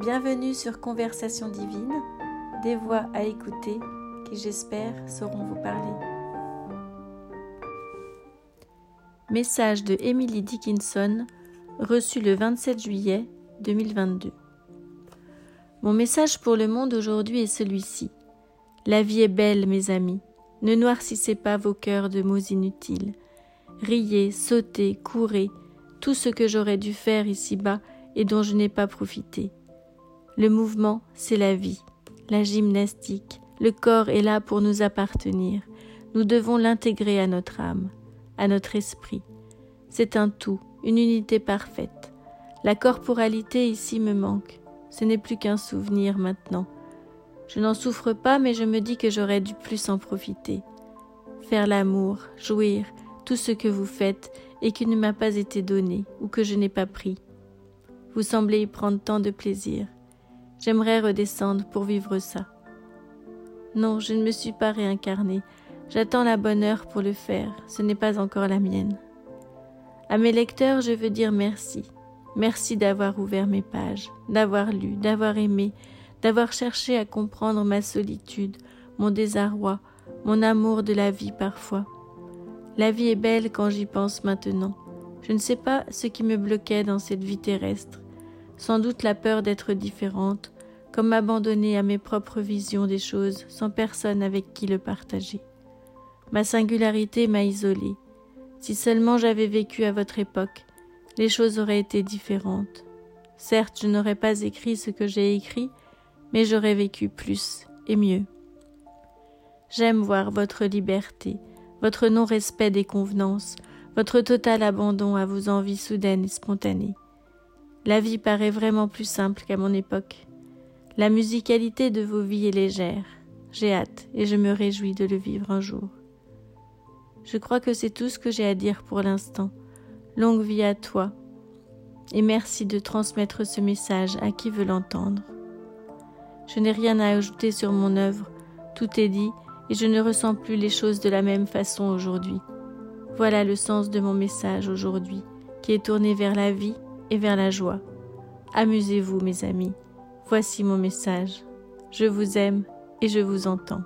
Bienvenue sur Conversation divine, des voix à écouter qui j'espère sauront vous parler. Message de Emily Dickinson reçu le 27 juillet 2022. Mon message pour le monde aujourd'hui est celui-ci. La vie est belle, mes amis. Ne noircissez pas vos cœurs de mots inutiles. Riez, sautez, courez, tout ce que j'aurais dû faire ici-bas et dont je n'ai pas profité. Le mouvement, c'est la vie, la gymnastique. Le corps est là pour nous appartenir. Nous devons l'intégrer à notre âme, à notre esprit. C'est un tout, une unité parfaite. La corporalité ici me manque. Ce n'est plus qu'un souvenir maintenant. Je n'en souffre pas, mais je me dis que j'aurais dû plus en profiter. Faire l'amour, jouir, tout ce que vous faites et qui ne m'a pas été donné ou que je n'ai pas pris. Vous semblez y prendre tant de plaisir. J'aimerais redescendre pour vivre ça. Non, je ne me suis pas réincarnée. J'attends la bonne heure pour le faire. Ce n'est pas encore la mienne. À mes lecteurs, je veux dire merci. Merci d'avoir ouvert mes pages, d'avoir lu, d'avoir aimé, d'avoir cherché à comprendre ma solitude, mon désarroi, mon amour de la vie parfois. La vie est belle quand j'y pense maintenant. Je ne sais pas ce qui me bloquait dans cette vie terrestre sans doute la peur d'être différente, comme m'abandonner à mes propres visions des choses sans personne avec qui le partager. Ma singularité m'a isolée. Si seulement j'avais vécu à votre époque, les choses auraient été différentes. Certes, je n'aurais pas écrit ce que j'ai écrit, mais j'aurais vécu plus et mieux. J'aime voir votre liberté, votre non-respect des convenances, votre total abandon à vos envies soudaines et spontanées. La vie paraît vraiment plus simple qu'à mon époque. La musicalité de vos vies est légère. J'ai hâte et je me réjouis de le vivre un jour. Je crois que c'est tout ce que j'ai à dire pour l'instant. Longue vie à toi et merci de transmettre ce message à qui veut l'entendre. Je n'ai rien à ajouter sur mon œuvre, tout est dit et je ne ressens plus les choses de la même façon aujourd'hui. Voilà le sens de mon message aujourd'hui, qui est tourné vers la vie et vers la joie. Amusez-vous, mes amis. Voici mon message. Je vous aime et je vous entends.